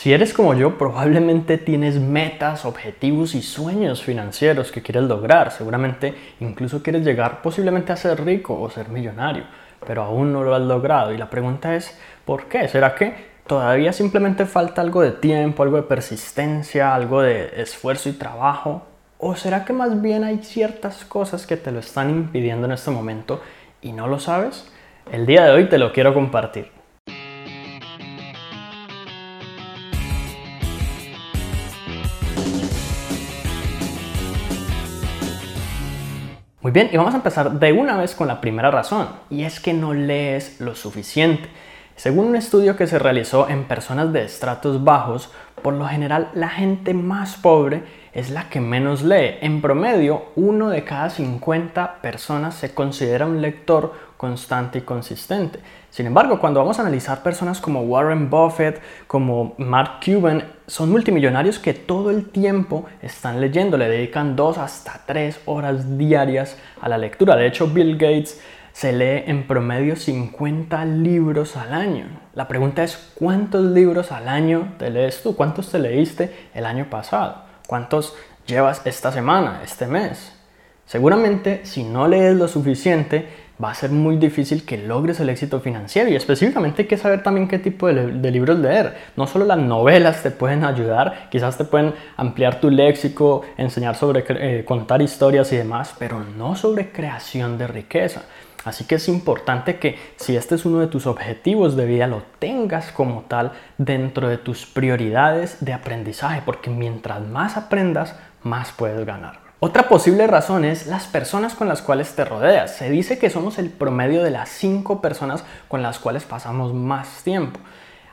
Si eres como yo, probablemente tienes metas, objetivos y sueños financieros que quieres lograr. Seguramente incluso quieres llegar posiblemente a ser rico o ser millonario, pero aún no lo has logrado. Y la pregunta es, ¿por qué? ¿Será que todavía simplemente falta algo de tiempo, algo de persistencia, algo de esfuerzo y trabajo? ¿O será que más bien hay ciertas cosas que te lo están impidiendo en este momento y no lo sabes? El día de hoy te lo quiero compartir. Muy bien, y vamos a empezar de una vez con la primera razón, y es que no lees lo suficiente. Según un estudio que se realizó en personas de estratos bajos, por lo general la gente más pobre es la que menos lee. En promedio, uno de cada 50 personas se considera un lector constante y consistente. Sin embargo, cuando vamos a analizar personas como Warren Buffett, como Mark Cuban, son multimillonarios que todo el tiempo están leyendo, le dedican dos hasta tres horas diarias a la lectura. De hecho, Bill Gates se lee en promedio 50 libros al año. La pregunta es, ¿cuántos libros al año te lees tú? ¿Cuántos te leíste el año pasado? ¿Cuántos llevas esta semana, este mes? Seguramente si no lees lo suficiente, va a ser muy difícil que logres el éxito financiero y específicamente hay que saber también qué tipo de, libros leer. No solo las novelas te pueden ayudar, quizás te pueden ampliar tu léxico, enseñar sobre eh, contar historias y demás, pero no sobre creación de riqueza. Así que es importante que si este es uno de tus objetivos de vida, lo tengas como tal dentro de tus prioridades de aprendizaje, porque mientras más aprendas, más puedes ganar. Otra posible razón es las personas con las cuales te rodeas. Se dice que somos el promedio de las 5 personas con las cuales pasamos más tiempo.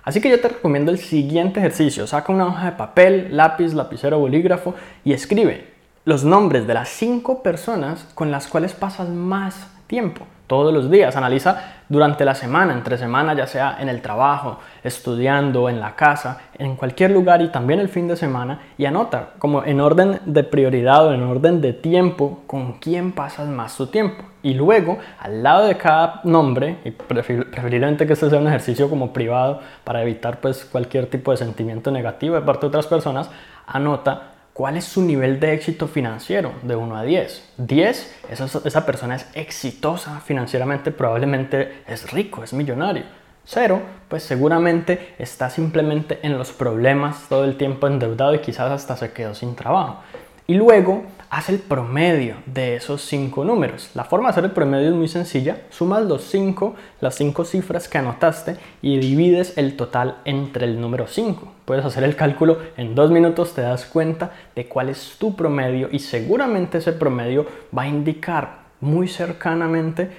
Así que yo te recomiendo el siguiente ejercicio. Saca una hoja de papel, lápiz, lapicero, bolígrafo y escribe los nombres de las 5 personas con las cuales pasas más tiempo todos los días. Analiza durante la semana, entre semana, ya sea en el trabajo, estudiando, en la casa, en cualquier lugar y también el fin de semana y anota como en orden de prioridad o en orden de tiempo con quién pasas más tu tiempo. Y luego, al lado de cada nombre, y preferiblemente que este sea un ejercicio como privado para evitar pues cualquier tipo de sentimiento negativo de parte de otras personas, anota ¿Cuál es su nivel de éxito financiero de 1 a 10? 10, esa, persona es exitosa financieramente, probablemente es rico, es millonario. 0, pues seguramente está simplemente en los problemas todo el tiempo endeudado y quizás hasta se quedó sin trabajo. Y luego haz el promedio de esos cinco números. La forma de hacer el promedio es muy sencilla. Sumas los cinco, las cinco cifras que anotaste y divides el total entre el número 5. Puedes hacer el cálculo en dos minutos, te das cuenta de cuál es tu promedio y seguramente ese promedio va a indicar muy cercanamente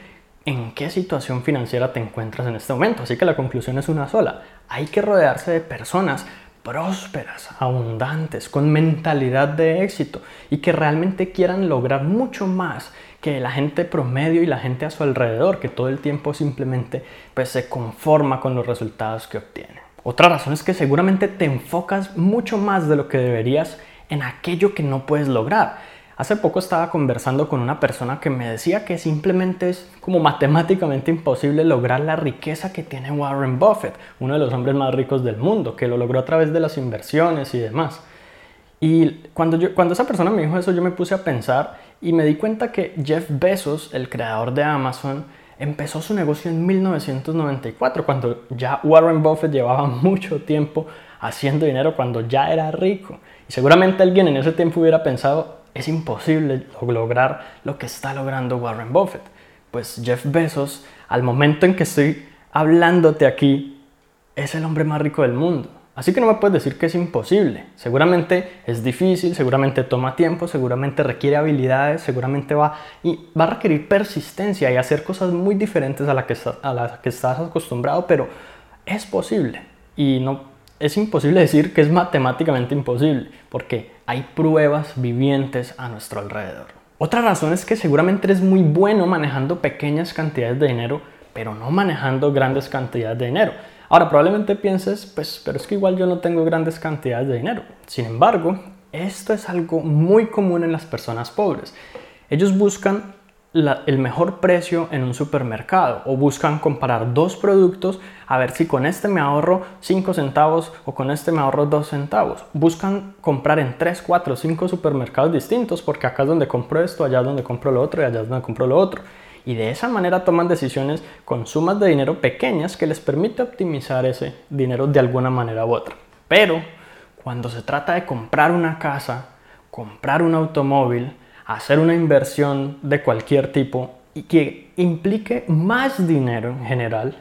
en qué situación financiera te encuentras en este momento. Así que la conclusión es una sola. Hay que rodearse de personas prósperas, abundantes, con mentalidad de éxito y que realmente quieran lograr mucho más que la gente promedio y la gente a su alrededor, que todo el tiempo simplemente pues, se conforma con los resultados que obtiene. Otra razón es que seguramente te enfocas mucho más de lo que deberías en aquello que no puedes lograr. Hace poco estaba conversando con una persona que me decía que simplemente es como matemáticamente imposible lograr la riqueza que tiene Warren Buffett, uno de los hombres más ricos del mundo, que lo logró a través de las inversiones y demás. Y cuando, yo, cuando esa persona me dijo eso, yo me puse a pensar y me di cuenta que Jeff Bezos, el creador de Amazon, empezó su negocio en 1994, cuando ya Warren Buffett llevaba mucho tiempo haciendo dinero, cuando ya era rico. Y seguramente alguien en ese tiempo hubiera pensado, es imposible lograr lo que está logrando Warren Buffett. Pues Jeff Bezos, al momento en que estoy hablándote aquí, es el hombre más rico del mundo. Así que no me puedes decir que es imposible. Seguramente es difícil, seguramente toma tiempo, seguramente requiere habilidades, seguramente va, y va a requerir persistencia y hacer cosas muy diferentes a las que, a la que estás acostumbrado, pero es posible. Y no es imposible decir que es matemáticamente imposible, porque hay pruebas vivientes a nuestro alrededor. Otra razón es que seguramente eres muy bueno manejando pequeñas cantidades de dinero, pero no manejando grandes cantidades de dinero. Ahora, probablemente pienses, pues, pero es que igual yo no tengo grandes cantidades de dinero. Sin embargo, esto es algo muy común en las personas pobres. Ellos buscan el mejor precio en un supermercado o buscan comparar dos productos a ver si con este me ahorro 5 centavos o con este me ahorro 2 centavos. Buscan comprar en 3, 4, 5 supermercados distintos porque acá es donde compro esto, allá es donde compro lo otro y allá es donde compro lo otro. Y de esa manera toman decisiones con sumas de dinero pequeñas que les permite optimizar ese dinero de alguna manera u otra. Pero cuando se trata de comprar una casa, comprar un automóvil, hacer una inversión de cualquier tipo y que implique más dinero en general,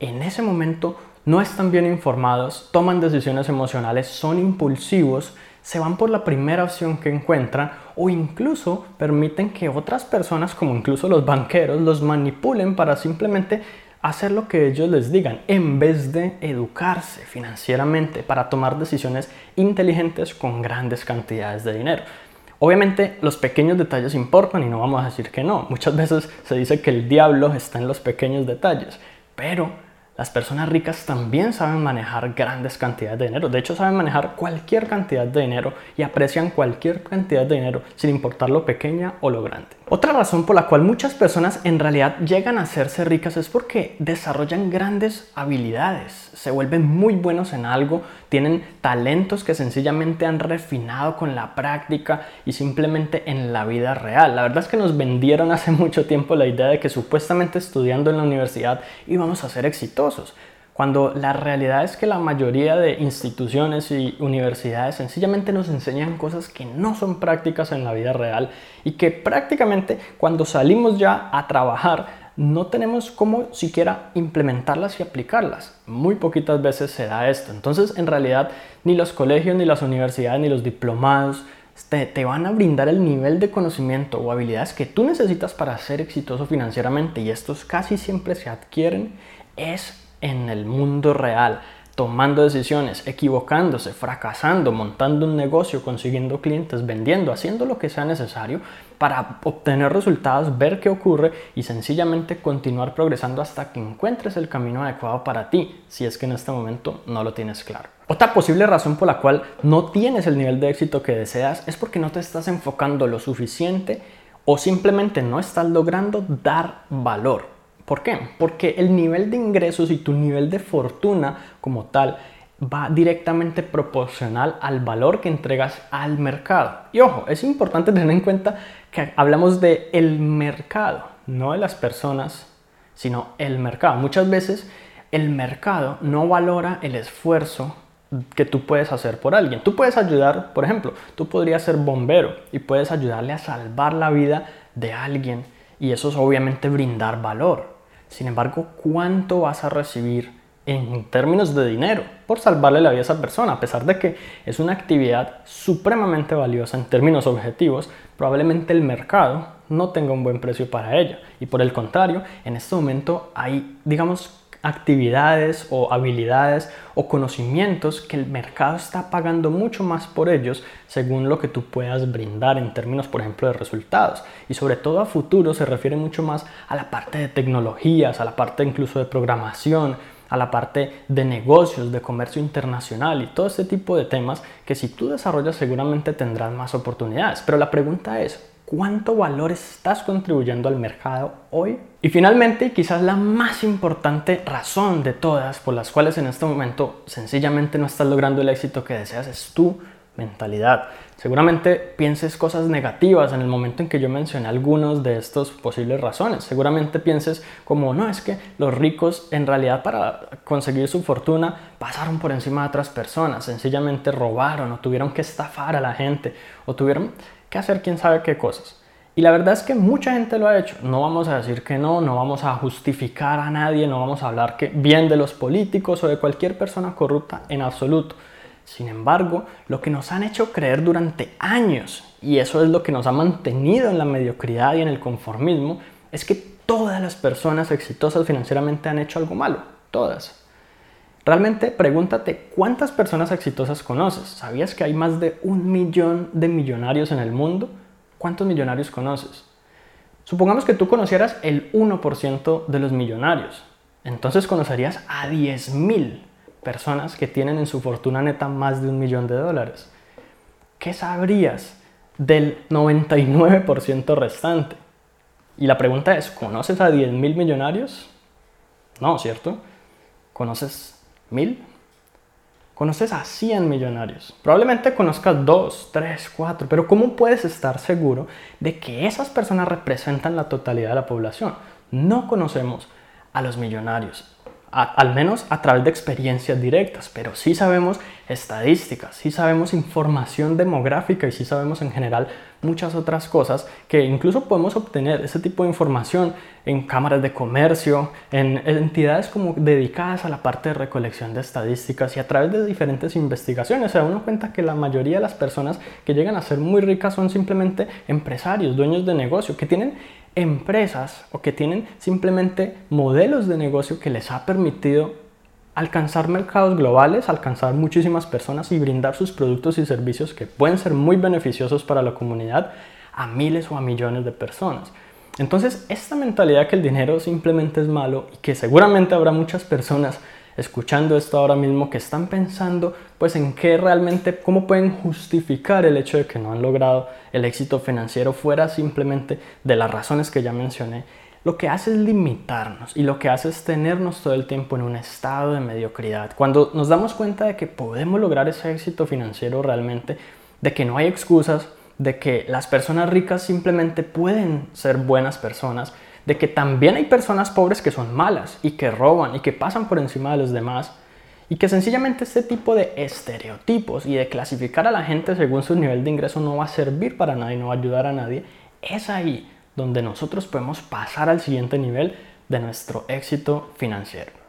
en ese momento no están bien informados, toman decisiones emocionales, son impulsivos, se van por la primera opción que encuentran o incluso permiten que otras personas, como incluso los banqueros, los manipulen para simplemente hacer lo que ellos les digan en vez de educarse financieramente para tomar decisiones inteligentes con grandes cantidades de dinero. Obviamente los pequeños detalles importan y no vamos a decir que no. Muchas veces se dice que el diablo está en los pequeños detalles, pero las personas ricas también saben manejar grandes cantidades de dinero. De hecho, saben manejar cualquier cantidad de dinero y aprecian cualquier cantidad de dinero sin importar lo pequeña o lo grande. Otra razón por la cual muchas personas en realidad llegan a hacerse ricas es porque desarrollan grandes habilidades, se vuelven muy buenos en algo, tienen talentos que sencillamente han refinado con la práctica y simplemente en la vida real. La verdad es que nos vendieron hace mucho tiempo la idea de que supuestamente estudiando en la universidad íbamos a ser exitosos cuando la realidad es que la mayoría de instituciones y universidades sencillamente nos enseñan cosas que no son prácticas en la vida real y que prácticamente cuando salimos ya a trabajar no tenemos cómo siquiera implementarlas y aplicarlas. Muy poquitas veces se da esto. Entonces, en realidad, ni los colegios, ni las universidades, ni los diplomados te, te, van a brindar el nivel de conocimiento o habilidades que tú necesitas para ser exitoso financieramente y estos casi siempre se adquieren es en el mundo real, tomando decisiones, equivocándose, fracasando, montando un negocio, consiguiendo clientes, vendiendo, haciendo lo que sea necesario para obtener resultados, ver qué ocurre y sencillamente continuar progresando hasta que encuentres el camino adecuado para ti, si es que en este momento no lo tienes claro. Otra posible razón por la cual no tienes el nivel de éxito que deseas es porque no te estás enfocando lo suficiente o simplemente no estás logrando dar valor. ¿Por qué? Porque el nivel de ingresos y tu nivel de fortuna como tal va directamente proporcional al valor que entregas al mercado. Y ojo, es importante tener en cuenta que hablamos de el mercado, no de las personas, sino el mercado. Muchas veces el mercado no valora el esfuerzo que tú puedes hacer por alguien. Tú puedes ayudar, por ejemplo, tú podrías ser bombero y puedes ayudarle a salvar la vida de alguien y eso es obviamente brindar valor. Sin embargo, ¿cuánto vas a recibir en términos de dinero por salvarle la vida a esa persona? A pesar de que es una actividad supremamente valiosa en términos objetivos, probablemente el mercado no tenga un buen precio para ella. Y por el contrario, en este momento hay, digamos, actividades o habilidades o conocimientos que el mercado está pagando mucho más por ellos según lo que tú puedas brindar en términos, por ejemplo, de resultados. Y sobre todo a futuro se refiere mucho más a la parte de tecnologías, a la parte incluso de programación, a la parte de negocios, de comercio internacional y todo este tipo de temas que si tú desarrollas seguramente tendrás más oportunidades. Pero la pregunta es, cuánto valor estás contribuyendo al mercado hoy. Y finalmente, quizás la más importante razón de todas por las cuales en este momento sencillamente no estás logrando el éxito que deseas es tu mentalidad. Seguramente pienses cosas negativas en el momento en que yo mencioné algunas de estas posibles razones. Seguramente pienses como, no, es que los ricos en realidad para conseguir su fortuna pasaron por encima de otras personas, sencillamente robaron o tuvieron que estafar a la gente o tuvieron hacer quién sabe qué cosas. Y la verdad es que mucha gente lo ha hecho. No vamos a decir que no, no vamos a justificar a nadie, no vamos a hablar que bien de los políticos o de cualquier persona corrupta en absoluto. Sin embargo, lo que nos han hecho creer durante años, y eso es lo que nos ha mantenido en la mediocridad y en el conformismo, es que todas las personas exitosas financieramente han hecho algo malo. Todas. Realmente pregúntate cuántas personas exitosas conoces. ¿Sabías que hay más de un millón de millonarios en el mundo? ¿Cuántos millonarios conoces? Supongamos que tú conocieras el 1% de los millonarios. Entonces conocerías a 10.000 personas que tienen en su fortuna neta más de un millón de dólares. ¿Qué sabrías del 99% restante? Y la pregunta es, ¿conoces a 10 mil millonarios? No, ¿cierto? ¿Conoces mil? Conoces a 100 millonarios. Probablemente conozcas 2, 3, 4, pero ¿cómo puedes estar seguro de que esas personas representan la totalidad de la población? No conocemos a los millonarios al menos a través de experiencias directas, pero sí sabemos estadísticas, sí sabemos información demográfica y sí sabemos en general muchas otras cosas que incluso podemos obtener ese tipo de información en cámaras de comercio, en entidades como dedicadas a la parte de recolección de estadísticas y a través de diferentes investigaciones. Se da uno cuenta que la mayoría de las personas que llegan a ser muy ricas son simplemente empresarios, dueños de negocio, que tienen empresas o que tienen simplemente modelos de negocio que les ha permitido alcanzar mercados globales, alcanzar muchísimas personas y brindar sus productos y servicios que pueden ser muy beneficiosos para la comunidad a miles o a millones de personas. Entonces, esta mentalidad que el dinero simplemente es malo y que seguramente habrá muchas personas escuchando esto ahora mismo que están pensando pues en qué realmente, cómo pueden justificar el hecho de que no han logrado el éxito financiero fuera simplemente de las razones que ya mencioné, lo que hace es limitarnos y lo que hace es tenernos todo el tiempo en un estado de mediocridad. Cuando nos damos cuenta de que podemos lograr ese éxito financiero realmente, de que no hay excusas, de que las personas ricas simplemente pueden ser buenas personas, de que también hay personas pobres que son malas y que roban y que pasan por encima de los demás y que sencillamente este tipo de estereotipos y de clasificar a la gente según su nivel de ingreso no va a servir para nadie, no va a ayudar a nadie, es ahí donde nosotros podemos pasar al siguiente nivel de nuestro éxito financiero.